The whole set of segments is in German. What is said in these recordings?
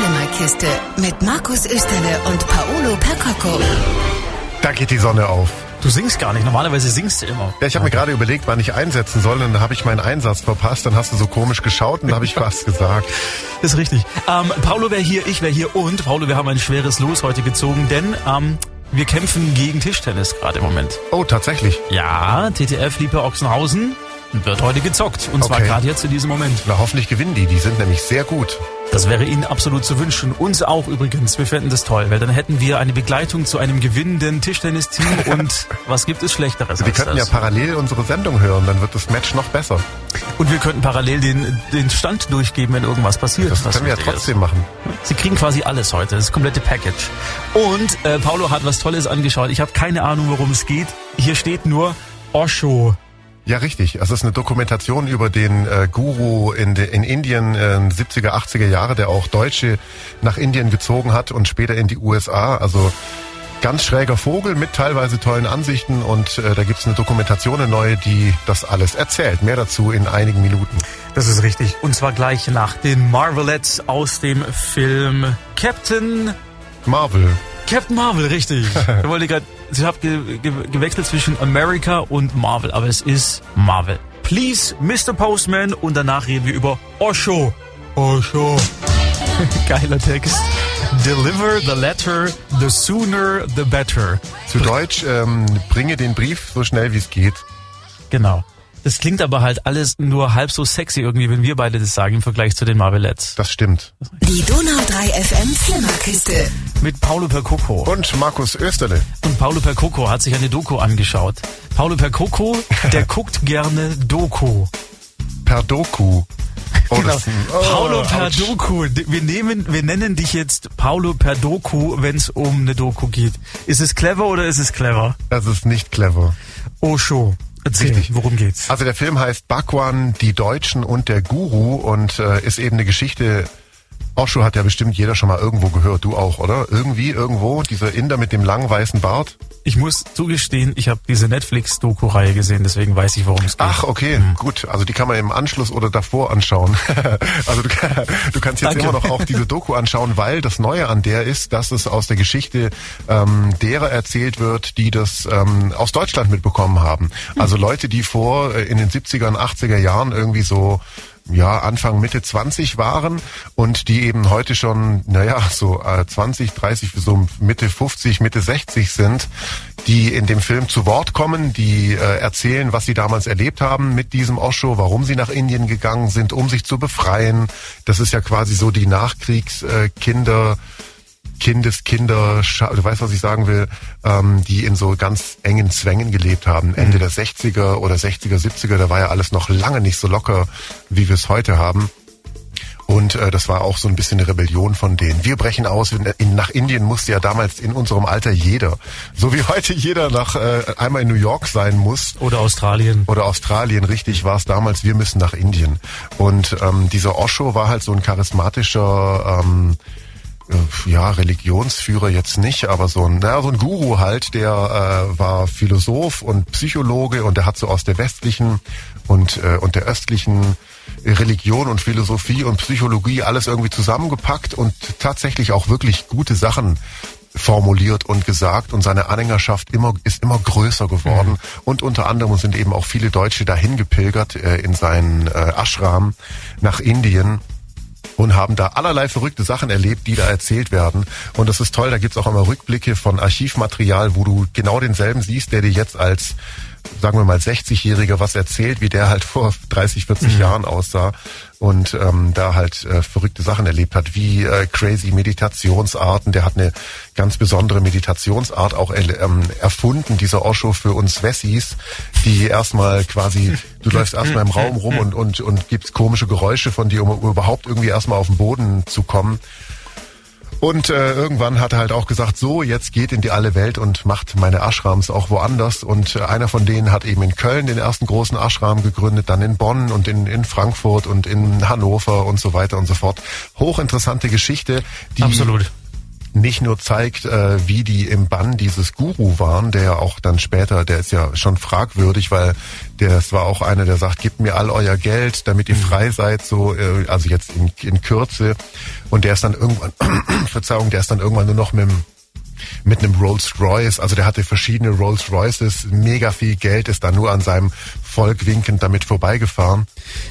Flimmerkiste mit Markus Österle und Paolo Percocco. Da geht die Sonne auf. Du singst gar nicht. Normalerweise singst du immer. Ja, ich habe mir gerade überlegt, wann ich einsetzen soll, und dann habe ich meinen Einsatz verpasst. Dann hast du so komisch geschaut und dann habe ich was gesagt. Das ist richtig. Ähm, Paulo wäre hier, ich wäre hier und Paulo, wir haben ein schweres Los heute gezogen, denn ähm, wir kämpfen gegen Tischtennis gerade im Moment. Oh, tatsächlich. Ja, TTF Liebe Ochsenhausen wird heute gezockt. Und zwar Okay. gerade jetzt in diesem Moment. Na, hoffentlich gewinnen die. Die sind nämlich sehr gut. Das wäre Ihnen absolut zu wünschen. Uns auch übrigens. Wir fänden das toll, weil dann hätten wir eine Begleitung zu einem gewinnenden Tischtennisteam und was gibt es Schlechteres Wir könnten ja das? parallel unsere Sendung hören, dann wird das Match noch besser. Und wir könnten parallel den, den Stand durchgeben, wenn irgendwas passiert. Das können wir ja trotzdem machen. Ist. Sie kriegen quasi alles heute, das komplette Package. Und äh, Paulo hat was Tolles angeschaut. Ich habe keine Ahnung, worum es geht. Hier steht nur Osho. Ja, richtig. Also es ist eine Dokumentation über den äh, Guru in, de, in Indien äh, 70er, 80er Jahre, der auch Deutsche nach Indien gezogen hat und später in die USA. Also ganz schräger Vogel mit teilweise tollen Ansichten und äh, da gibt's eine Dokumentation, eine neue, die das alles erzählt. Mehr dazu in einigen Minuten. Das ist richtig. Und zwar gleich nach den Marvelettes aus dem Film Captain Marvel. Captain Marvel, richtig. ich wollte gerade, ich habe ge ge gewechselt zwischen America und Marvel, aber es ist Marvel. Please, Mr. Postman und danach reden wir über Osho. Osho. Geiler Text. Deliver the letter, the sooner the better. Zu Deutsch, ähm, bringe den Brief so schnell wie es geht. Genau. Das klingt aber halt alles nur halb so sexy irgendwie, wenn wir beide das sagen im Vergleich zu den Marvelettes. Das stimmt. Die Donau 3 FM Flimmerkiste. Mit Paulo Percoco. Und Markus Österle. Und Paulo Percoco hat sich eine Doku angeschaut. Paulo Percoco, der guckt gerne Doku. Per Doku. Oh, Genau. ein- oh, Paulo ouch. Perdoku. Wir nehmen, wir nennen dich jetzt Paulo Perdoku, wenn es um eine Doku geht. Ist es clever oder ist es clever? Das ist nicht clever. Osho. Erzähl, Richtig. worum geht's? Also der Film heißt Bhagwan, die Deutschen und der Guru und äh, ist eben eine Geschichte. Osho hat ja bestimmt jeder schon mal irgendwo gehört, du auch, oder? Irgendwie, irgendwo, dieser Inder mit dem langen weißen Bart. Ich muss zugestehen, ich habe diese Netflix-Doku-Reihe gesehen, deswegen weiß ich, worum es geht. Ach, okay, gut. Also die kann man im Anschluss oder davor anschauen. also du, du kannst jetzt Danke. immer noch auch diese Doku anschauen, weil das Neue an der ist, dass es aus der Geschichte ähm, derer erzählt wird, die das ähm, aus Deutschland mitbekommen haben. Also Leute, die vor äh, in den 70er und 80er Jahren irgendwie so ja, Anfang, Mitte 20 waren und die eben heute schon, naja, so äh, 20, 30, so Mitte 50, Mitte 60 sind, die in dem Film zu Wort kommen, die äh, erzählen, was sie damals erlebt haben mit diesem Osho, warum sie nach Indien gegangen sind, um sich zu befreien. Das ist ja quasi so die Nachkriegskinder. Äh, Kindeskinder, du weißt, was ich sagen will, ähm, die in so ganz engen Zwängen gelebt haben. Ende der 60er oder 60er, 70er, da war ja alles noch lange nicht so locker, wie wir es heute haben. Und äh, das war auch so ein bisschen eine Rebellion von denen. Wir brechen aus. In, in, nach Indien musste ja damals in unserem Alter jeder, so wie heute jeder nach äh, einmal in New York sein muss Oder Australien. oder Australien, richtig, war es damals, wir müssen nach Indien. Und ähm, dieser Osho war halt so ein charismatischer, ähm, äh, ja, Religionsführer jetzt nicht, aber so ein, naja, so ein Guru halt, der äh, war Philosoph und Psychologe und der hat so aus der westlichen und, äh, und der östlichen Religion und Philosophie und Psychologie alles irgendwie zusammengepackt und tatsächlich auch wirklich gute Sachen formuliert und gesagt und seine Anhängerschaft immer ist immer größer geworden. Und unter anderem sind eben auch viele Deutsche dahin gepilgert äh, in seinen äh, Ashram nach Indien und haben da allerlei verrückte Sachen erlebt, die da erzählt werden. Und das ist toll, da gibt's auch immer Rückblicke von Archivmaterial, wo du genau denselben siehst, der dir jetzt als, sagen wir mal, 60-Jähriger was erzählt, wie der halt vor 30, 40 Jahren aussah und ähm, da halt äh, verrückte Sachen erlebt hat, wie äh, crazy Meditationsarten. Der hat eine ganz besondere Meditationsart auch ähm, erfunden, dieser Osho für uns Wessis, die erstmal quasi, du läufst erstmal im Raum rum und, und, und gibst komische Geräusche von dir, um überhaupt irgendwie erstmal auf den Boden zu kommen. Und äh, irgendwann hat er halt auch gesagt, so, jetzt geht in die alle Welt und macht meine Ashrams auch woanders. Und äh, einer von denen hat eben in Köln den ersten großen Ashram gegründet, dann in Bonn und in, in Frankfurt und in Hannover und so weiter und so fort. Hochinteressante Geschichte, die Absolut. Nicht nur zeigt, äh, wie die im Bann dieses Guru waren, der auch dann später, der ist ja schon fragwürdig, weil der es war auch einer, der sagt, gebt mir all euer Geld, damit ihr mhm. frei seid, so äh, also jetzt in, in Kürze. Und der ist dann irgendwann, Verzeihung, der ist dann irgendwann nur noch mit dem mit einem Rolls Royce. Also der hatte verschiedene Rolls Royces, mega viel Geld, ist da nur an seinem Volk winkend damit vorbeigefahren.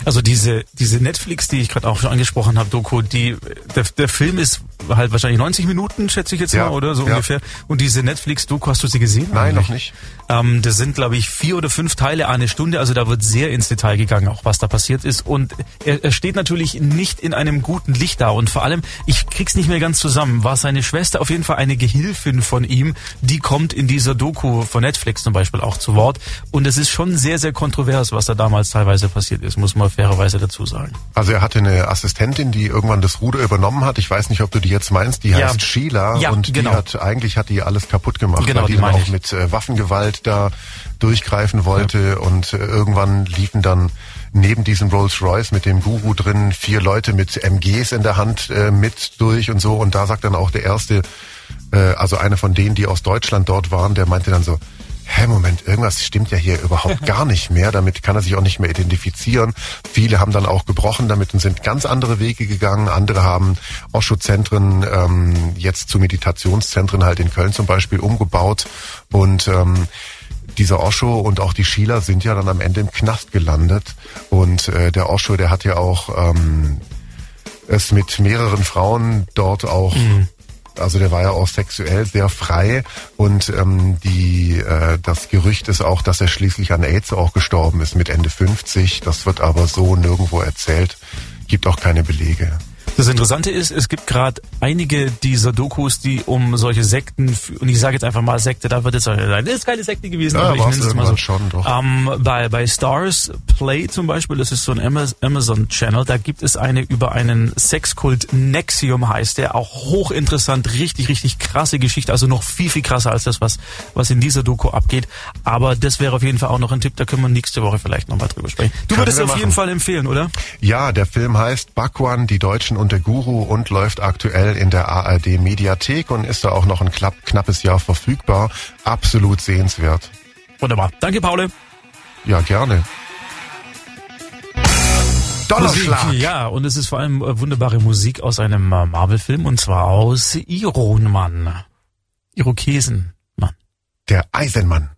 Also diese diese Netflix, die ich gerade auch schon angesprochen habe, Doku, die der, der Film ist halt wahrscheinlich 90 Minuten, schätze ich jetzt ja, mal, oder so ja. ungefähr. Und diese Netflix-Doku, hast du sie gesehen? Nein, eigentlich? noch nicht. Ähm, das sind, glaube ich, vier oder fünf Teile eine Stunde. Also da wird sehr ins Detail gegangen, auch was da passiert ist. Und er, er steht natürlich nicht in einem guten Licht da. Und vor allem, ich krieg's nicht mehr ganz zusammen. War seine Schwester auf jeden Fall eine Gehilfin von ihm, die kommt in dieser Doku von Netflix zum Beispiel auch zu Wort. Und es ist schon sehr, sehr kontrovers, was da damals teilweise passiert ist, muss man fairerweise dazu sagen. Also er hatte eine Assistentin, die irgendwann das Ruder übernommen hat. Ich weiß nicht, ob du die jetzt meinst. Die heißt ja. Sheila ja, und genau. die hat eigentlich hat die alles kaputt gemacht, genau, weil die, die dann auch ich. mit äh, Waffengewalt da durchgreifen wollte ja. und äh, irgendwann liefen dann neben diesem Rolls Royce mit dem Guru drin vier Leute mit MGs in der Hand äh, mit durch und so und da sagt dann auch der erste, äh, also einer von denen, die aus Deutschland dort waren, der meinte dann so, hä, Moment, irgendwas stimmt ja hier überhaupt gar nicht mehr. Damit kann er sich auch nicht mehr identifizieren. Viele haben dann auch gebrochen damit und sind ganz andere Wege gegangen. Andere haben Osho-Zentren ähm, jetzt zu Meditationszentren halt in Köln zum Beispiel umgebaut. Und ähm, dieser Osho und auch die Sheila sind ja dann am Ende im Knast gelandet. Und äh, der Osho, der hat ja auch ähm, es mit mehreren Frauen dort auch mhm also der war ja auch sexuell sehr frei und ähm, die äh, das Gerücht ist auch, dass er schließlich an AIDS auch gestorben ist mit Ende 50. Das wird aber so nirgendwo erzählt. Gibt auch keine Belege. Das Interessante ist, es gibt gerade einige dieser Dokus, die um solche Sekten, und ich sage jetzt einfach mal Sekte, da wird jetzt sagen, das ist keine Sekte gewesen, ja, aber ich nenne es mal so. Schon, doch. Ähm, bei, bei Stars Play zum Beispiel, das ist so ein Amazon-Channel, da gibt es eine über einen Sexkult, Nexium heißt der, auch hochinteressant, richtig, richtig krasse Geschichte, also noch viel, viel krasser als das, was, was in dieser Doku abgeht. Aber das wäre auf jeden Fall auch noch ein Tipp, da können wir nächste Woche vielleicht nochmal drüber sprechen. Du können würdest auf machen. jeden Fall empfehlen, oder? Ja, der Film heißt Bakwan, die Deutschen und der Guru und läuft aktuell in der ARD Mediathek und ist da auch noch ein knapp, knappes Jahr verfügbar. Absolut sehenswert. Wunderbar. Danke, Paul. Ja, gerne. Donnerschlag. Musik, ja, und es ist vor allem äh, wunderbare Musik aus einem äh, Marvel-Film und zwar aus Ironmann. Irokesenmann. Der Eisenmann.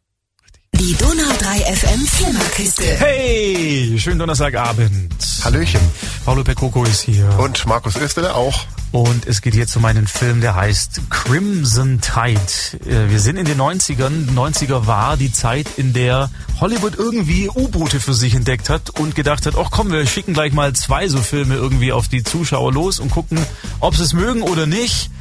Die Donau 3 FM Flimmerkiste. Hey, schönen Donnerstagabend. Hallöchen. Paulo Percoco ist hier. Und Markus Österle auch. Und es geht jetzt um einen Film, der heißt Crimson Tide. Äh, wir sind in den 90ern. 90er war die Zeit, in der Hollywood irgendwie U-Boote für sich entdeckt hat und gedacht hat, ach komm, wir schicken gleich mal zwei so Filme irgendwie auf die Zuschauer los und gucken, ob sie es mögen oder nicht.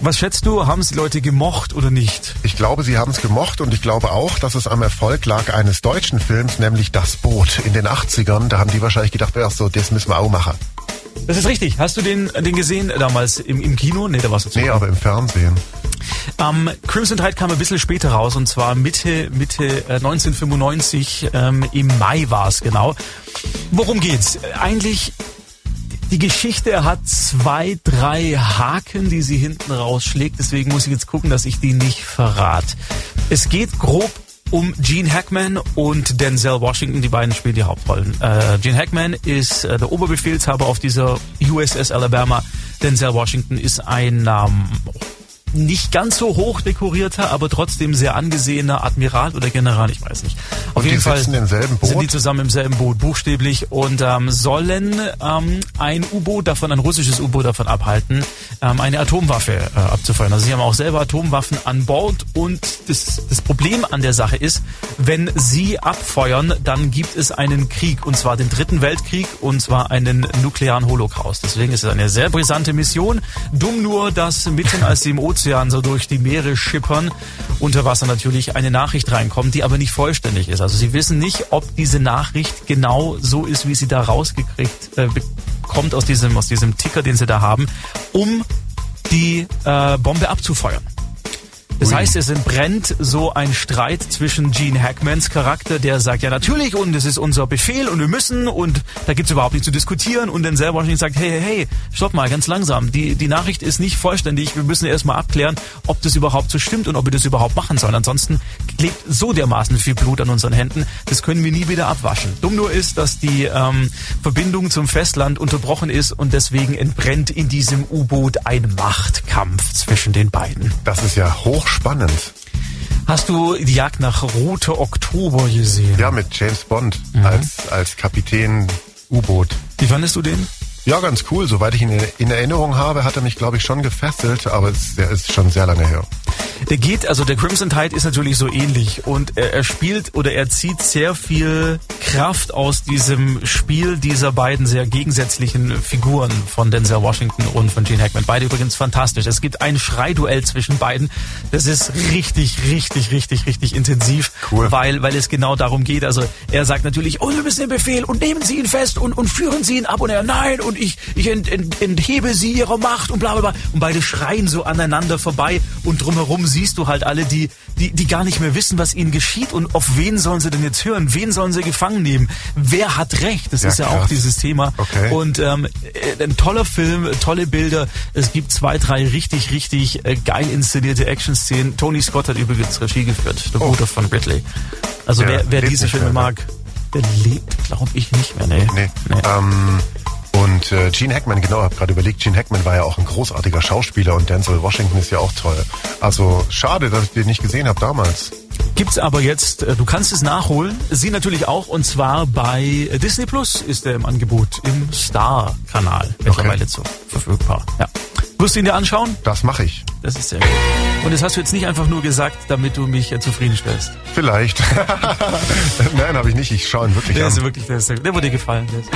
Was schätzt du, haben es die Leute gemocht oder nicht? Ich glaube, sie haben es gemocht und ich glaube auch, dass es am Erfolg lag eines deutschen Films, nämlich Das Boot in den 80ern. Da haben die wahrscheinlich gedacht, ach so, das müssen wir auch machen. Das ist richtig. Hast du den, den gesehen damals im, im Kino? Nee, da warst du zu Nee, aber im Fernsehen. Ähm, Crimson Tide kam ein bisschen später raus und zwar Mitte, Mitte äh, 1995, ähm, im Mai war es genau. Worum geht's? Eigentlich die Geschichte hat zwei, drei Haken, die sie hinten rausschlägt. Deswegen muss ich jetzt gucken, dass ich die nicht verrate. Es geht grob um Gene Hackman und Denzel Washington. Die beiden spielen die Hauptrollen. Äh, Gene Hackman ist äh, der Oberbefehlshaber auf dieser USS Alabama. Denzel Washington ist ein ähm, nicht ganz so hoch dekorierter, aber trotzdem sehr angesehener Admiral oder General, ich weiß nicht. Auf und jeden Fall sind die zusammen im selben Boot, buchstäblich, und ähm, sollen ähm, ein U-Boot davon, ein russisches U-Boot davon abhalten, ähm, eine Atomwaffe äh, abzufeuern. Also sie haben auch selber Atomwaffen an Bord und das, das Problem an der Sache ist, wenn sie abfeuern, dann gibt es einen Krieg, und zwar den dritten Weltkrieg, und zwar einen nuklearen Holocaust. Deswegen ist es eine sehr brisante Mission. Dumm nur, dass mitten als sie im Ozean Ozean so durch die Meere schippern, unter Wasser natürlich eine Nachricht reinkommt, die aber nicht vollständig ist. Also sie wissen nicht, ob diese Nachricht genau so ist, wie sie da rausgekriegt äh, bekommt aus diesem, aus diesem Ticker, den sie da haben, um die äh, Bombe abzufeuern. Das Ui. heißt, es entbrennt so ein Streit zwischen Gene Hackmans Charakter, der sagt, ja natürlich und es ist unser Befehl und wir müssen und da gibt's überhaupt nichts zu diskutieren und dann selber Washington sagt, hey, hey, hey, stopp mal, ganz langsam, die, die Nachricht ist nicht vollständig, wir müssen erstmal abklären, ob das überhaupt so stimmt und ob wir das überhaupt machen sollen. Ansonsten klebt so dermaßen viel Blut an unseren Händen, das können wir nie wieder abwaschen. Dumm nur ist, dass die ähm, Verbindung zum Festland unterbrochen ist und deswegen entbrennt in diesem U-Boot ein Machtkampf zwischen den beiden. Das ist ja hochspannend. Hast du die Jagd nach Rote Oktober gesehen? Ja, mit James Bond Mhm. als, als Kapitän U-Boot. Wie fandest du den? Ja, ganz cool. Soweit ich ihn in Erinnerung habe, hat er mich, glaube ich, schon gefesselt, aber es, der ist schon sehr lange her. Der geht, also der Crimson Tide ist natürlich so ähnlich und er, er spielt oder er zieht sehr viel Kraft aus diesem Spiel dieser beiden sehr gegensätzlichen Figuren von Denzel Washington und von Gene Hackman. Beide übrigens fantastisch. Es gibt ein Schreiduell zwischen beiden. Das ist richtig, richtig, richtig, richtig intensiv, Cool. weil, weil es genau darum geht. Also er sagt natürlich, oh, wir müssen den Befehl und nehmen Sie ihn fest und, und führen Sie ihn ab und er, nein, und ich, ich ent, ent, enthebe Sie Ihrer Macht und bla bla bla. Und beide schreien so aneinander vorbei und drumherum siehst du halt alle, die, die, die gar nicht mehr wissen, was ihnen geschieht und auf wen sollen sie denn jetzt hören? Wen sollen sie gefangen nehmen? Wer hat Recht? Das Ja, ist ja krass. auch dieses Thema. Okay. Und ähm, äh, ein toller Film, tolle Bilder. Es gibt zwei, drei richtig, richtig äh, geil inszenierte Action-Szenen. Tony Scott hat übrigens Regie geführt, der Oh. Bruder von Ridley. Also Der wer, wer diese Filme ne? mag, der lebt, glaube ich, nicht mehr. Nee. Nee. Nee. Ähm, und äh, Gene Hackman, genau, hab gerade überlegt, Gene Hackman war ja auch ein großartiger Schauspieler und Denzel Washington ist ja auch toll. Also schade, dass ich den nicht gesehen habe damals. Gibt's aber jetzt, äh, du kannst es nachholen, sie natürlich auch, und zwar bei Disney Plus ist er im Angebot, im Star-Kanal mittlerweile zu verfügbar. Ja. Wirst du ihn dir anschauen? Das mache ich. Das ist sehr gut. Und das hast du jetzt nicht einfach nur gesagt, damit du mich äh, zufriedenstellst. Vielleicht. Nein, habe ich nicht. Ich schaue ihn wirklich Der an. ist wirklich, der, ist der wurde dir gefallen. Der ist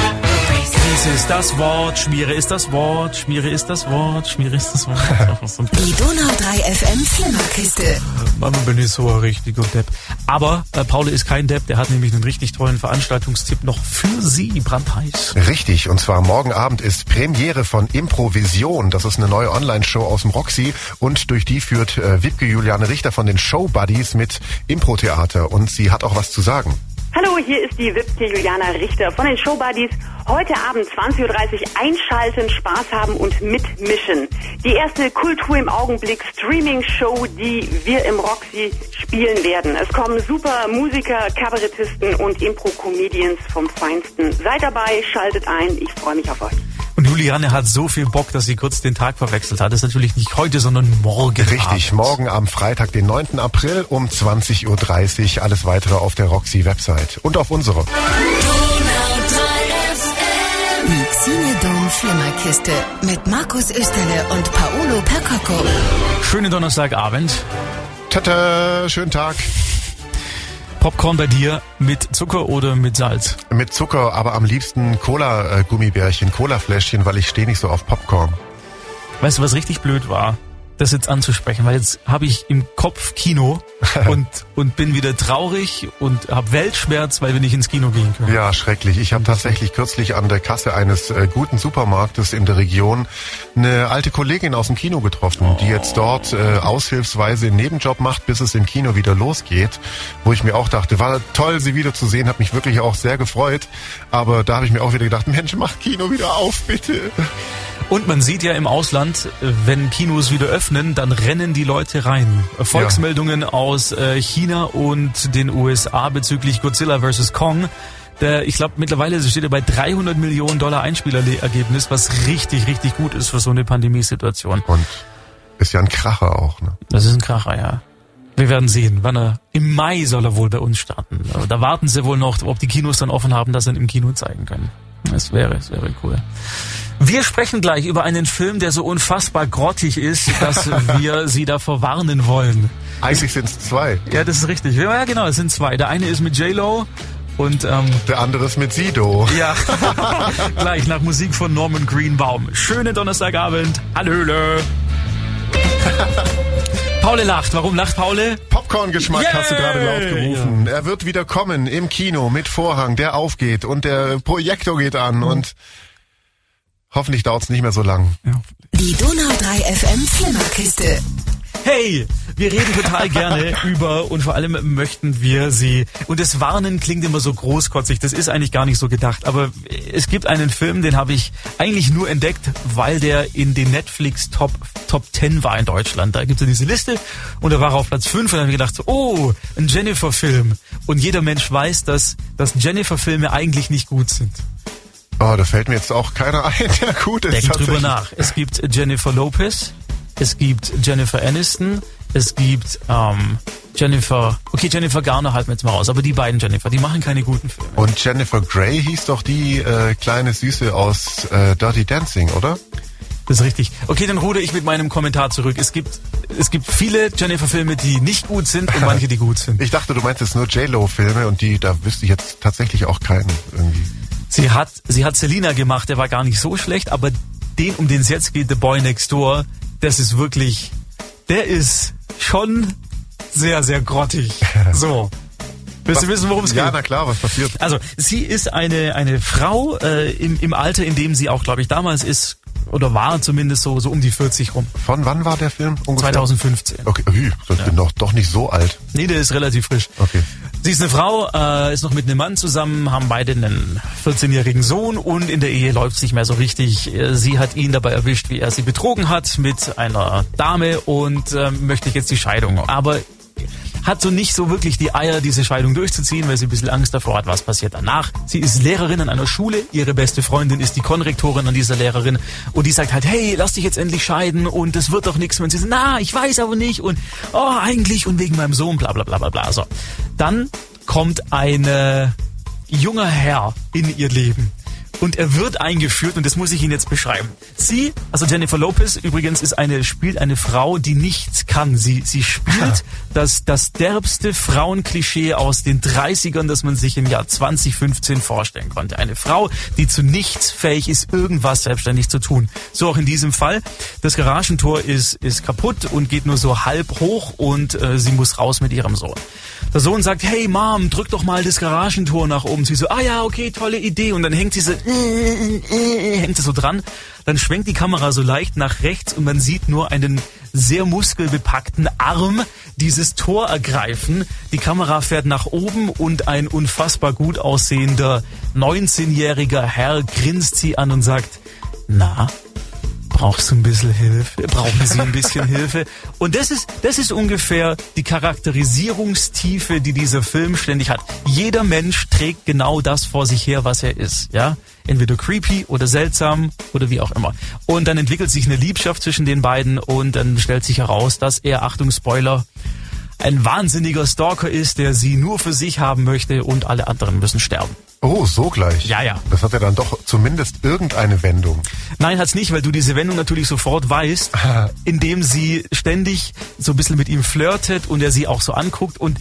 Dies ist das Wort, Schmiere ist das Wort, Schmiere ist das Wort, Schmiere ist das Wort. Die Donau 3 FM Flimmerkiste. Mama bin ich so ein richtiger Depp. Aber äh, Paul ist kein Depp, der hat nämlich einen richtig tollen Veranstaltungstipp noch für Sie, brandheiß. Richtig, und zwar morgen Abend ist Premiere von Improvision. Das ist eine neue Online-Show aus dem Roxy und durch die führt äh, Wipke Juliane Richter von den Show Buddies mit Impro-Theater und sie hat auch was zu sagen. Hallo, hier ist die Wipke Juliana Richter von den Showbuddies. Heute Abend 20.30 Uhr einschalten, Spaß haben und mitmischen. Die erste Kultur im Augenblick Streaming-Show, die wir im Roxy spielen werden. Es kommen super Musiker, Kabarettisten und Impro-Comedians vom Feinsten. Seid dabei, schaltet ein, ich freue mich auf euch. Und Juliane hat so viel Bock, dass sie kurz den Tag verwechselt hat. Das ist natürlich nicht heute, sondern morgen. Richtig, Abend. morgen am Freitag, den 9. April um 20.30 Uhr. Alles weitere auf der Roxy-Website und auf unserer. Die Xinedom Flimmerkiste mit Markus Österle und Paolo Percocco. Schönen Donnerstagabend. Tata, schönen Tag. Popcorn bei dir mit Zucker oder mit Salz? Mit Zucker, aber am liebsten Cola-Gummibärchen, Cola-Fläschchen, weil ich stehe nicht so auf Popcorn. Weißt du, was richtig blöd war? Das jetzt anzusprechen, weil jetzt habe ich im Kopf Kino und, und bin wieder traurig und habe Weltschmerz, weil wir nicht ins Kino gehen können. Ja, schrecklich. Ich habe tatsächlich kürzlich an der Kasse eines äh, guten Supermarktes in der Region eine alte Kollegin aus dem Kino getroffen, die jetzt dort äh, aushilfsweise einen Nebenjob macht, bis es im Kino wieder losgeht. Wo ich mir auch dachte, war toll, sie wiederzusehen, hat mich wirklich auch sehr gefreut. Aber da habe ich mir auch wieder gedacht, Mensch, mach Kino wieder auf, bitte. Und man sieht ja im Ausland, wenn Kinos wieder öffnen, dann rennen die Leute rein. Volksmeldungen aus äh, China und den USA bezüglich Godzilla vs. Kong. Der, ich glaube, mittlerweile steht er bei 300 Millionen Dollar Einspielergebnis, was richtig, richtig gut ist für so eine Pandemiesituation. Und ist ja ein Kracher auch, ne? Das ist ein Kracher, ja. Wir werden sehen, wann er, im Mai soll er wohl bei uns starten. Aber Da warten sie wohl noch, ob die Kinos dann offen haben, dass sie ihn im Kino zeigen können. Das wäre, das wäre cool. Wir sprechen gleich über einen Film, der so unfassbar grottig ist, dass wir Sie davor warnen wollen. Eigentlich sind es zwei. Ja, das ist richtig. Ja, genau, es sind zwei. Der eine ist mit J-Lo und ähm, Der andere ist mit Sido. ja, gleich nach Musik von Norman Greenbaum. Schönen Donnerstagabend. Hallöle. Paule lacht. Warum lacht Paule? Popcorn-Geschmack hast du gerade laut gerufen. Er wird wieder kommen im Kino mit Vorhang, der aufgeht und der Projektor geht an und hoffentlich dauert es nicht mehr so lang. Ja. Die Donau 3 FM Flimmerkiste. Hey, wir reden total gerne über und vor allem möchten wir sie. Und das Warnen klingt immer so großkotzig. Das ist eigentlich gar nicht so gedacht. Aber es gibt einen Film, den habe ich eigentlich nur entdeckt, weil der in den Netflix Top Top 10 war in Deutschland. Da gibt es ja diese Liste und da war er auf Platz 5 und dann habe ich gedacht, so, oh, ein Jennifer-Film. Und jeder Mensch weiß, dass, dass Jennifer-Filme eigentlich nicht gut sind. Oh, da fällt mir jetzt auch keiner ein, der gut ist. Denk drüber nach. Es gibt Jennifer Lopez, es gibt Jennifer Aniston, es gibt ähm, Jennifer, okay, Jennifer Garner halten wir jetzt mal raus, aber die beiden Jennifer, die machen keine guten Filme. Und Jennifer Grey hieß doch die äh, kleine Süße aus äh, Dirty Dancing, oder? Das ist richtig. Okay, dann ruder ich mit meinem Kommentar zurück. Es gibt, es gibt viele Jennifer-Filme, die nicht gut sind und manche, die gut sind. Ich dachte, du meintest nur J-Lo-Filme und die, da wüsste ich jetzt tatsächlich auch keinen irgendwie. Sie hat, sie hat Selina gemacht, der war gar nicht so schlecht, aber den, um den es jetzt geht, The Boy Next Door, das ist wirklich, der ist schon sehr, sehr grottig. So. Willst du wissen, worum es geht? Ja, na klar, was passiert? Also, sie ist eine, eine Frau äh, im, im Alter, in dem sie auch, glaube ich, damals ist, oder war zumindest so, so um die 40 rum. Von wann war der Film? Ungefähr? 2015. Okay, ui, ich bin doch, doch nicht so alt. Nee, der ist relativ frisch. Okay. Sie ist eine Frau, äh, ist noch mit einem Mann zusammen, haben beide einen 14-jährigen Sohn und in der Ehe läuft es nicht mehr so richtig. Äh, Sie hat ihn dabei erwischt, wie er sie betrogen hat mit einer Dame und äh, möchte jetzt die Scheidung. Aber hat so nicht so wirklich die Eier, diese Scheidung durchzuziehen, weil sie ein bisschen Angst davor hat, was passiert danach. Sie ist Lehrerin an einer Schule, ihre beste Freundin ist die Konrektorin an dieser Lehrerin und die sagt halt, hey, lass dich jetzt endlich scheiden und das wird doch nichts. Und sie sagt, na, ich weiß aber nicht und oh, eigentlich und wegen meinem Sohn, bla bla bla bla bla. So. Dann kommt ein junger Herr in ihr Leben und er wird eingeführt und das muss ich Ihnen jetzt beschreiben. Sie, also Jennifer Lopez übrigens, ist eine spielt eine Frau, die nichts kann. Sie sie spielt das das derbste Frauenklischee aus den 30ern, das man sich im Jahr 2015 vorstellen konnte. Eine Frau, die zu nichts fähig ist, irgendwas selbstständig zu tun. So auch in diesem Fall. Das Garagentor ist ist kaputt und geht nur so halb hoch und äh, sie muss raus mit ihrem Sohn. Der Sohn sagt, hey Mom, drück doch mal das Garagentor nach oben. Sie so, ah ja, okay, tolle Idee. Und dann hängt sie so, hängt sie so dran. Dann schwenkt die Kamera so leicht nach rechts und man sieht nur einen sehr muskelbepackten Arm dieses Tor ergreifen. Die Kamera fährt nach oben und ein unfassbar gut aussehender 19-jähriger Herr grinst sie an und sagt, na, brauchst du ein bisschen Hilfe, brauchen Sie ein bisschen Hilfe. Und das ist, das ist ungefähr die Charakterisierungstiefe, die dieser Film ständig hat. Jeder Mensch trägt genau das vor sich her, was er ist, ja. Entweder creepy oder seltsam oder wie auch immer. Und dann entwickelt sich eine Liebschaft zwischen den beiden und dann stellt sich heraus, dass er, Achtung Spoiler, ein wahnsinniger Stalker ist, der sie nur für sich haben möchte und alle anderen müssen sterben. Oh, so gleich. Ja, ja. Das hat ja dann doch zumindest irgendeine Wendung. Nein, hat's nicht, weil du diese Wendung natürlich sofort weißt, indem sie ständig so ein bisschen mit ihm flirtet und er sie auch so anguckt und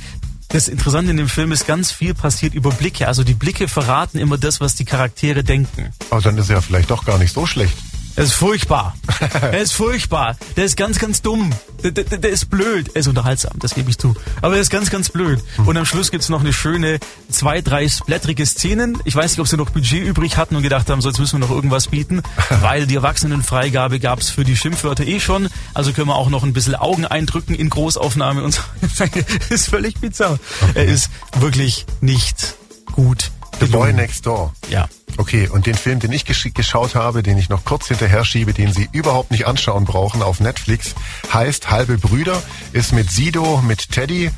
das Interessante in dem Film ist, ganz viel passiert über Blicke. Also die Blicke verraten immer das, was die Charaktere denken. Aber dann ist er ja vielleicht doch gar nicht so schlecht. Er ist furchtbar. er ist furchtbar. Der ist ganz, ganz dumm. Der, der, der ist blöd. Er ist unterhaltsam, das gebe ich zu. Aber er ist ganz, ganz blöd. Und am Schluss gibt's noch eine schöne, zwei, drei splatterige Szenen. Ich weiß nicht, ob sie noch Budget übrig hatten und gedacht haben, so jetzt müssen wir noch irgendwas bieten. weil die Erwachsenenfreigabe gab's für die Schimpfwörter eh schon. Also können wir auch noch ein bisschen Augen eindrücken in Großaufnahme und so. ist völlig bizarr. Er ist wirklich nicht gut. The Boy Next Door. Ja. Okay, und den Film, den ich gesch geschaut habe, den ich noch kurz hinterher schiebe, den Sie überhaupt nicht anschauen brauchen auf Netflix, heißt Halbe Brüder, ist mit Sido, mit Teddy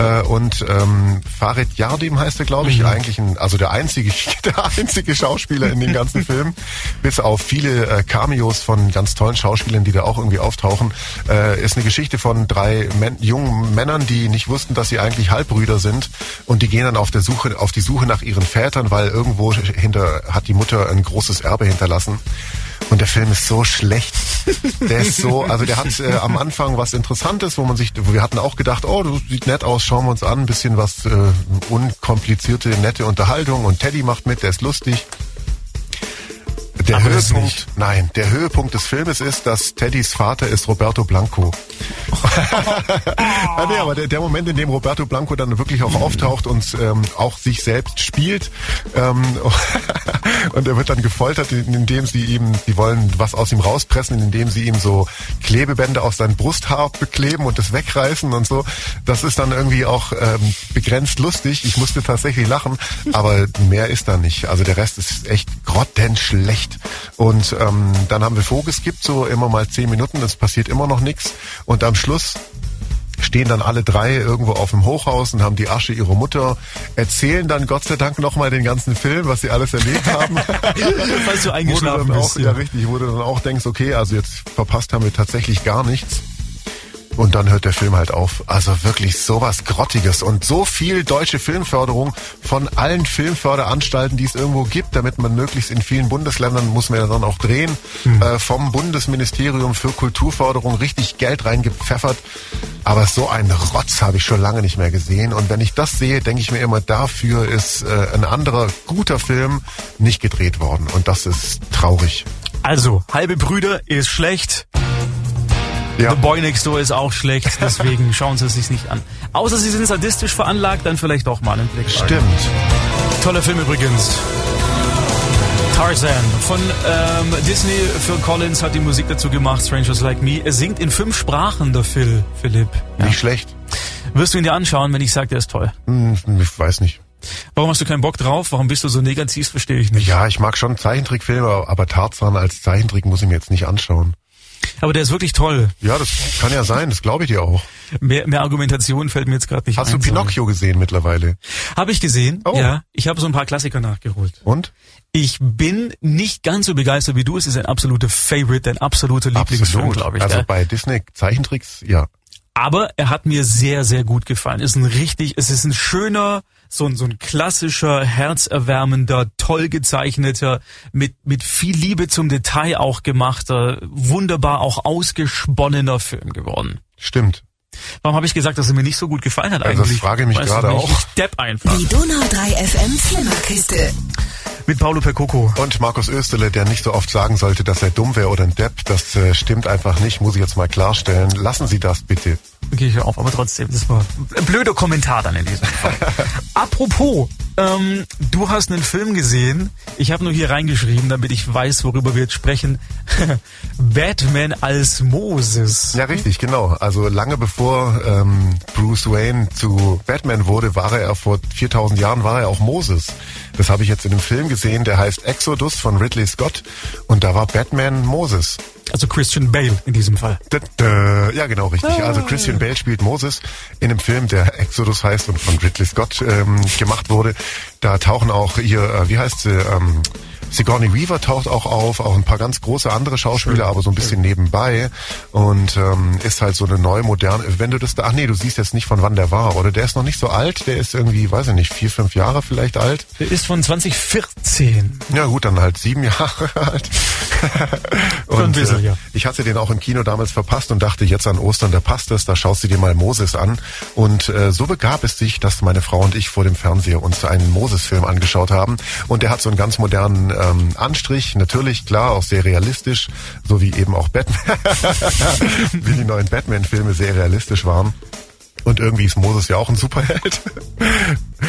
äh, und ähm, Farid Yardim heißt er, glaube ich, mhm. eigentlich ein, also der einzige, der einzige Schauspieler in den ganzen Film, bis auf viele äh, Cameos von ganz tollen Schauspielern, die da auch irgendwie auftauchen, äh, ist eine Geschichte von drei Män jungen Männern, die nicht wussten, dass sie eigentlich Halbbrüder sind und die gehen dann auf der Suche, auf die Suche nach ihren Vätern, weil irgendwo hinter hat die Mutter ein großes Erbe hinterlassen. Und der Film ist so schlecht. Der ist so, also der hat äh, am Anfang was Interessantes, wo man sich, wo wir hatten auch gedacht, oh, das sieht nett aus, schauen wir uns an, ein bisschen was äh, unkomplizierte, nette Unterhaltung und Teddy macht mit, der ist lustig. Der Aber Höhepunkt, nein, der Höhepunkt des Filmes ist, dass Teddys Vater ist Roberto Blanco. ja, nee, aber der, der Moment, in dem Roberto Blanco dann wirklich auch auftaucht und ähm, auch sich selbst spielt ähm, und er wird dann gefoltert, indem sie ihm, die wollen was aus ihm rauspressen, indem sie ihm so Klebebände auf sein Brusthaar bekleben und das wegreißen und so. Das ist dann irgendwie auch ähm, begrenzt lustig. Ich musste tatsächlich lachen, aber mehr ist da nicht. Also der Rest ist echt grottenschlecht. Und ähm, dann haben wir vorgeskippt, so immer mal zehn Minuten, es passiert immer noch nichts. Und am Schluss stehen dann alle drei irgendwo auf dem Hochhaus und haben die Asche ihrer Mutter, erzählen dann Gott sei Dank nochmal den ganzen Film, was sie alles erlebt haben. Falls du eingeschlafen bist. Auch, ja. ja, richtig, wo du dann auch denkst, okay, also jetzt verpasst haben wir tatsächlich gar nichts. Und dann hört der Film halt auf. Also wirklich sowas Grottiges und so viel deutsche Filmförderung von allen Filmförderanstalten, die es irgendwo gibt, damit man möglichst in vielen Bundesländern, muss man ja dann auch drehen, hm. äh, vom Bundesministerium für Kulturförderung richtig Geld reingepfeffert. Aber so einen Rotz habe ich schon lange nicht mehr gesehen. Und wenn ich das sehe, denke ich mir immer, dafür ist äh, ein anderer guter Film nicht gedreht worden. Und das ist traurig. Also, halbe Brüder ist schlecht. Ja. The Boy Next Door ist auch schlecht, deswegen schauen Sie es sich nicht an. Außer Sie sind sadistisch veranlagt, dann vielleicht doch mal einen Blick. Stimmt. Toller Film übrigens. Tarzan von ähm, Disney. Phil Collins hat die Musik dazu gemacht, Strangers Like Me. Er singt in fünf Sprachen, der Phil, Philipp. Ja. Nicht schlecht. Wirst du ihn dir anschauen, wenn ich sage, der ist toll? Hm, ich weiß nicht. Warum hast du keinen Bock drauf? Warum bist du so negativ? Verstehe ich nicht. Ja, ich mag schon Zeichentrickfilme, aber Tarzan als Zeichentrick muss ich mir jetzt nicht anschauen. Aber der ist wirklich toll. Ja, das kann ja sein, das glaube ich dir auch. Mehr, mehr Argumentation fällt mir jetzt gerade nicht Hast ein. Hast du Pinocchio sorry. gesehen mittlerweile? Habe ich gesehen, oh. ja. Ich habe so ein paar Klassiker nachgeholt. Und? Ich bin nicht ganz so begeistert wie du. Es ist ein absoluter Favorite, ein absoluter Lieblingsfilm, glaube ich. Also gell? bei Disney Zeichentricks, ja. Aber er hat mir sehr, sehr gut gefallen. Ist ein richtig, es ist ein schöner, so ein, so ein klassischer, herzerwärmender, toll gezeichneter, mit, mit viel Liebe zum Detail auch gemachter, wunderbar auch ausgesponnener Film geworden. Stimmt. Warum habe ich gesagt, dass er mir nicht so gut gefallen hat eigentlich? Also das frage ich mich weißt gerade auch. Ich depp einfach. Die Donau 3 FM Flimmerkiste. Mit Paulo Percoco. Und Markus Österle, der nicht so oft sagen sollte, dass er dumm wäre oder ein Depp. Das äh, stimmt einfach nicht, muss ich jetzt mal klarstellen. Lassen Sie das bitte. Gehe ich auf, aber trotzdem, das war ein blöder Kommentar dann in diesem Fall. Apropos, ähm, du hast einen Film gesehen. Ich habe nur hier reingeschrieben, damit ich weiß, worüber wir jetzt sprechen. Batman als Moses. Ja, richtig, genau. Also lange bevor ähm, Bruce Wayne zu Batman wurde, war er vor 4000 Jahren war er auch Moses. Das habe ich jetzt in einem Film gesehen, der heißt Exodus von Ridley Scott und da war Batman Moses. Also Christian Bale in diesem Fall. Ja, genau, richtig. Ah. Also Christian Bale spielt Moses in einem Film, der Exodus heißt und von Ridley Scott ähm, gemacht wurde. Da tauchen auch hier, äh, wie heißt sie, ähm, Sigourney Weaver taucht auch auf, auch ein paar ganz große andere Schauspieler, Schön. aber so ein bisschen nebenbei und ähm, ist halt so eine neue, moderne, wenn du das da, ach nee, du siehst jetzt nicht von wann der war, oder? Der ist noch nicht so alt, der ist irgendwie, weiß ich nicht, vier, fünf Jahre vielleicht alt. Der ist von 2014. Ja gut, dann halt sieben Jahre alt. und ein bisschen, äh, ja. ich hatte den auch im Kino damals verpasst und dachte, jetzt an Ostern, da passt es, da schaust du dir mal Moses an. Und äh, so begab es sich, dass meine Frau und ich vor dem Fernseher uns einen Moses-Film angeschaut haben und der hat so einen ganz modernen ähm, Anstrich, natürlich, klar, auch sehr realistisch, so wie eben auch Batman, wie die neuen Batman-Filme sehr realistisch waren. Und irgendwie ist Moses ja auch ein Superheld.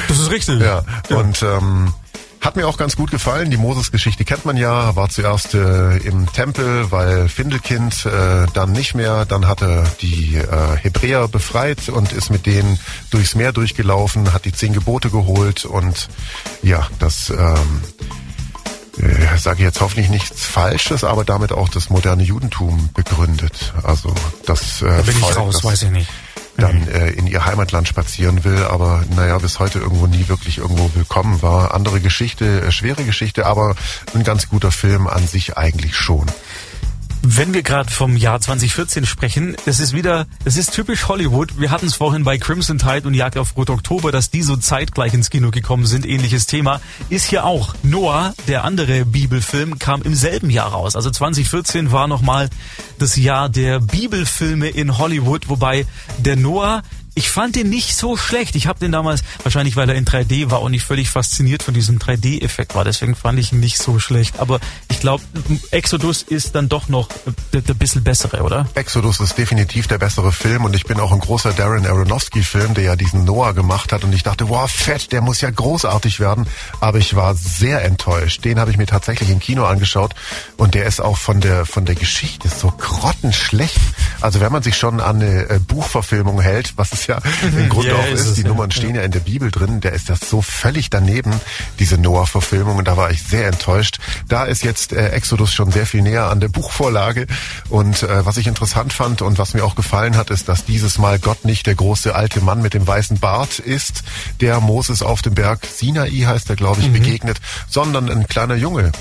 Das ist richtig. Ja, ja. und ähm, hat mir auch ganz gut gefallen. Die Moses-Geschichte kennt man ja. War zuerst äh, im Tempel, weil Findelkind äh, dann nicht mehr. Dann hat er die äh, Hebräer befreit und ist mit denen durchs Meer durchgelaufen, hat die zehn Gebote geholt und ja, das ähm, äh, sage ich jetzt hoffentlich nichts Falsches, aber damit auch das moderne Judentum begründet. Also das äh, da bin Volk, ich raus, weiß ich nicht. Dann äh, in ihr Heimatland spazieren will, aber naja, bis heute irgendwo nie wirklich irgendwo willkommen war. Andere Geschichte, äh, schwere Geschichte, aber ein ganz guter Film an sich eigentlich schon. Wenn wir gerade vom Jahr 2014 sprechen, es ist wieder, es ist typisch Hollywood. Wir hatten es vorhin bei Crimson Tide und Jagd auf Rot Oktober, dass die so zeitgleich ins Kino gekommen sind. Ähnliches Thema ist hier auch. Noah, der andere Bibelfilm, kam im selben Jahr raus. Also 2014 war nochmal das Jahr der Bibelfilme in Hollywood, wobei der Noah ich fand den nicht so schlecht. Ich habe den damals, wahrscheinlich weil er in 3D war und ich völlig fasziniert von diesem 3D-Effekt war. Deswegen fand ich ihn nicht so schlecht. Aber ich glaube, Exodus ist dann doch noch der, bisschen bessere, oder? Exodus ist definitiv der bessere Film und ich bin auch ein großer Darren Aronofsky-Film, der ja diesen Noah gemacht hat und ich dachte, wow, fett, der muss ja großartig werden, aber ich war sehr enttäuscht. Den habe ich mir tatsächlich im Kino angeschaut und der ist auch von der von der Geschichte so grottenschlecht. Also wenn man sich schon an eine äh, Buchverfilmung hält, was es ja im Grunde Ja, auch ist ist, die ja. Nummern stehen ja in der Bibel drin, der ist das so völlig daneben, diese Noah-Verfilmung und da war ich sehr enttäuscht. Da ist jetzt äh, Exodus schon sehr viel näher an der Buchvorlage und äh, was ich interessant fand und was mir auch gefallen hat, ist, dass dieses Mal Gott nicht der große alte Mann mit dem weißen Bart ist, der Moses auf dem Berg Sinai heißt er, glaube ich, Mhm. begegnet, sondern ein kleiner Junge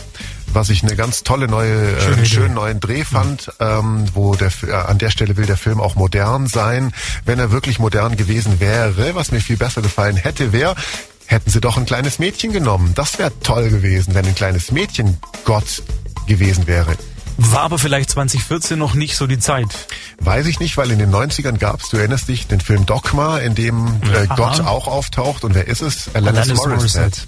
was ich eine ganz tolle neue, äh, Schöne schönen neuen Dreh fand, ähm, wo der äh, an der Stelle will der Film auch modern sein. Wenn er wirklich modern gewesen wäre, was mir viel besser gefallen hätte, wäre, hätten sie doch ein kleines Mädchen genommen. Das wäre toll gewesen, wenn ein kleines Mädchen Gott gewesen wäre. War aber vielleicht 2014 noch nicht so die Zeit. Weiß ich nicht, weil in den 90ern gab es, du erinnerst dich, den Film Dogma, in dem äh. Gott auch auftaucht. Und wer ist es? Alanis, Alanis Morissette.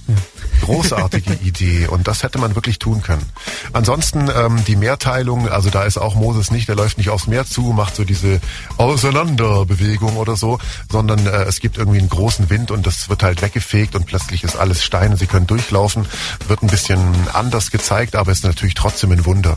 Großartige Idee und das hätte man wirklich tun können. Ansonsten ähm, die Mehrteilung, also da ist auch Moses nicht, der läuft nicht aufs Meer zu, macht so diese Auseinanderbewegung oder so, sondern äh, es gibt irgendwie einen großen Wind und das wird halt weggefegt und plötzlich ist alles Stein und sie können durchlaufen. Wird ein bisschen anders gezeigt, aber ist natürlich trotzdem ein Wunder.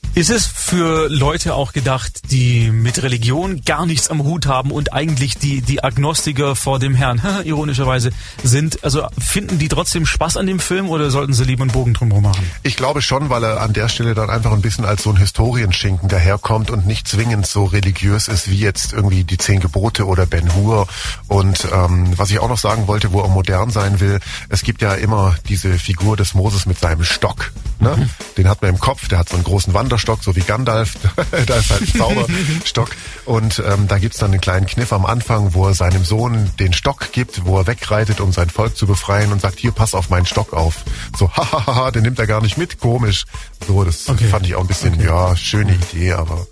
Ist es für Leute auch gedacht, die mit Religion gar nichts am Hut haben und eigentlich die, die Agnostiker vor dem Herrn, ironischerweise, sind? Also finden die trotzdem Spaß an dem Film oder sollten sie lieber einen Bogen drumherum machen? Ich glaube schon, weil er an der Stelle dann einfach ein bisschen als so ein Historienschinken daherkommt und nicht zwingend so religiös ist wie jetzt irgendwie die Zehn Gebote oder Ben Hur. Und ähm, was ich auch noch sagen wollte, wo er modern sein will, es gibt ja immer diese Figur des Moses mit seinem Stock. Ne? Den hat man im Kopf, der hat so einen großen Wanderstock, so wie Gandalf. da ist halt ein Zauberstock. Und ähm, da gibt's dann einen kleinen Kniff am Anfang, wo er seinem Sohn den Stock gibt, wo er wegreitet, um sein Volk zu befreien und sagt, hier, pass auf meinen Stock auf. So, hahaha, den nimmt er gar nicht mit, komisch. So, das Okay. fand ich auch ein bisschen, ja, schöne Idee, aber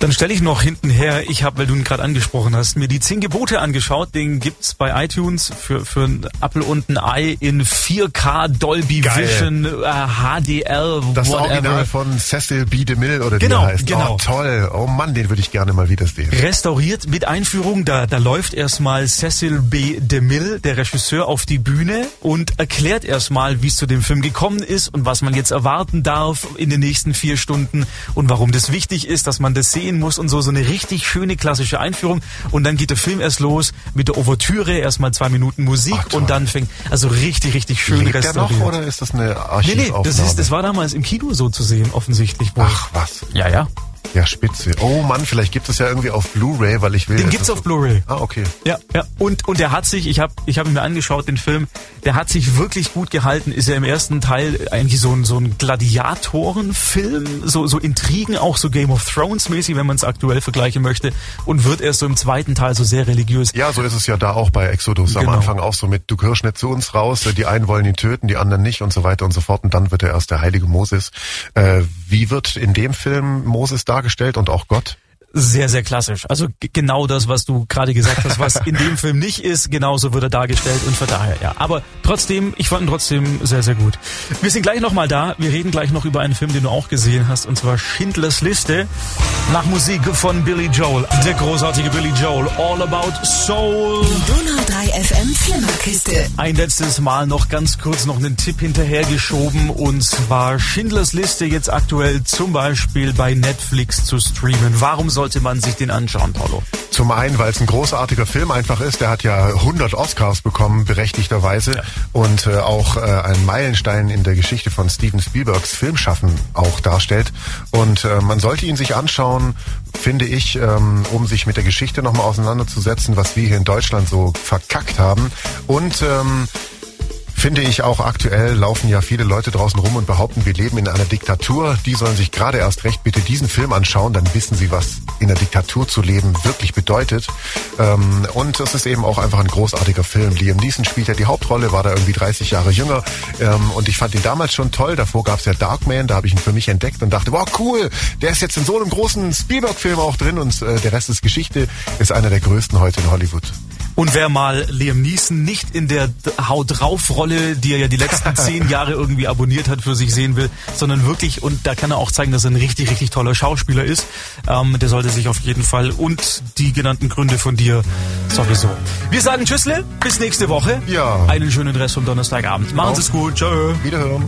Dann stelle ich noch hinten her, ich habe, weil du ihn gerade angesprochen hast, mir die zehn Gebote angeschaut. Den gibt's bei iTunes für, für ein Apple und ein Ei in 4K Dolby Geil. Vision, äh, HDR, das whatever. Original von Cecil B. DeMille oder wie Genau, er heißt. genau. Oh, toll. Oh Mann, den würde ich gerne mal wieder sehen. Restauriert mit Einführung, da, da läuft erstmal Cecil B. DeMille, der Regisseur, auf die Bühne und erklärt erstmal, wie es zu dem Film gekommen ist und was man jetzt erwarten darf in den nächsten vier Stunden und warum das wichtig ist, dass man das sehen muss und so, so eine richtig schöne klassische Einführung und dann geht der Film erst los mit der Ouvertüre, erstmal zwei Minuten Musik Ach, und dann fängt, also richtig, richtig schön Lebt der restauriert. noch oder ist das eine nee, Archivaufnahme? nee, das, ist, das war damals im Kino so zu sehen, offensichtlich. Ach, was. Ja, ja. Ja, spitze. Oh Mann, vielleicht gibt es ja irgendwie auf Blu-ray, weil ich will... Den gibt's auf Blu-ray. Ah, okay. Ja, ja. Und, und der hat sich, ich habe ich hab ihn mir angeschaut, den Film, der hat sich wirklich gut gehalten. Ist ja im ersten Teil eigentlich so ein, so ein Gladiatorenfilm, so, so Intrigen, auch so Game of Thrones mäßig, wenn man es aktuell vergleichen möchte. Und wird erst so im zweiten Teil so sehr religiös. Ja, so ist es ja da auch bei Exodus. Am Genau. Anfang auch so mit, du gehörst nicht zu uns raus, die einen wollen ihn töten, die anderen nicht und so weiter und so fort. Und dann wird er erst der heilige Moses. Äh, wie wird in dem Film Moses dargestellt und auch Gott? Sehr, sehr klassisch. Also genau das, was du gerade gesagt hast, was in dem Film nicht ist, genauso wird er dargestellt und von daher, ja. Aber trotzdem, ich fand ihn trotzdem sehr, sehr gut. Wir sind gleich nochmal da. Wir reden gleich noch über einen Film, den du auch gesehen hast, und zwar Schindlers Liste. Nach Musik von Billy Joel. Der großartige Billy Joel. All About Soul. Donau 3 FM Flimmerkiste. Ein letztes Mal noch ganz kurz noch einen Tipp hinterhergeschoben und zwar Schindlers Liste jetzt aktuell zum Beispiel bei Netflix zu streamen. Warum sollte man sich den anschauen, Paulo? Zum einen, weil es ein großartiger Film einfach ist. Der hat ja 100 Oscars bekommen, berechtigterweise. Und äh, auch äh, einen Meilenstein in der Geschichte von Steven Spielbergs Filmschaffen auch darstellt. Und äh, man sollte ihn sich anschauen, finde ich, ähm, um sich mit der Geschichte nochmal auseinanderzusetzen, was wir hier in Deutschland so verkackt haben. Und ähm, Finde ich auch aktuell laufen ja viele Leute draußen rum und behaupten, wir leben in einer Diktatur. Die sollen sich gerade erst recht bitte diesen Film anschauen, dann wissen sie, was in der Diktatur zu leben wirklich bedeutet. Ähm, und es ist eben auch einfach ein großartiger Film. Liam Neeson spielt ja die Hauptrolle, war da irgendwie 30 Jahre jünger. Ähm, und ich fand ihn damals schon toll. Davor gab es ja Darkman, da habe ich ihn für mich entdeckt und dachte, wow, cool, der ist jetzt in so einem großen Spielberg-Film auch drin und äh, der Rest ist Geschichte, ist einer der größten heute in Hollywood. Und wer mal Liam Neeson nicht in der Haut drauf Rolle, die er ja die letzten zehn Jahre irgendwie abonniert hat, für sich sehen will, sondern wirklich, und da kann er auch zeigen, dass er ein richtig, richtig toller Schauspieler ist, ähm, der sollte sich auf jeden Fall und die genannten Gründe von dir sowieso. Wir sagen Tschüssle, bis nächste Woche. Ja. Einen schönen Rest vom Donnerstagabend. Machen Sie es gut. Tschö. Wiederhören.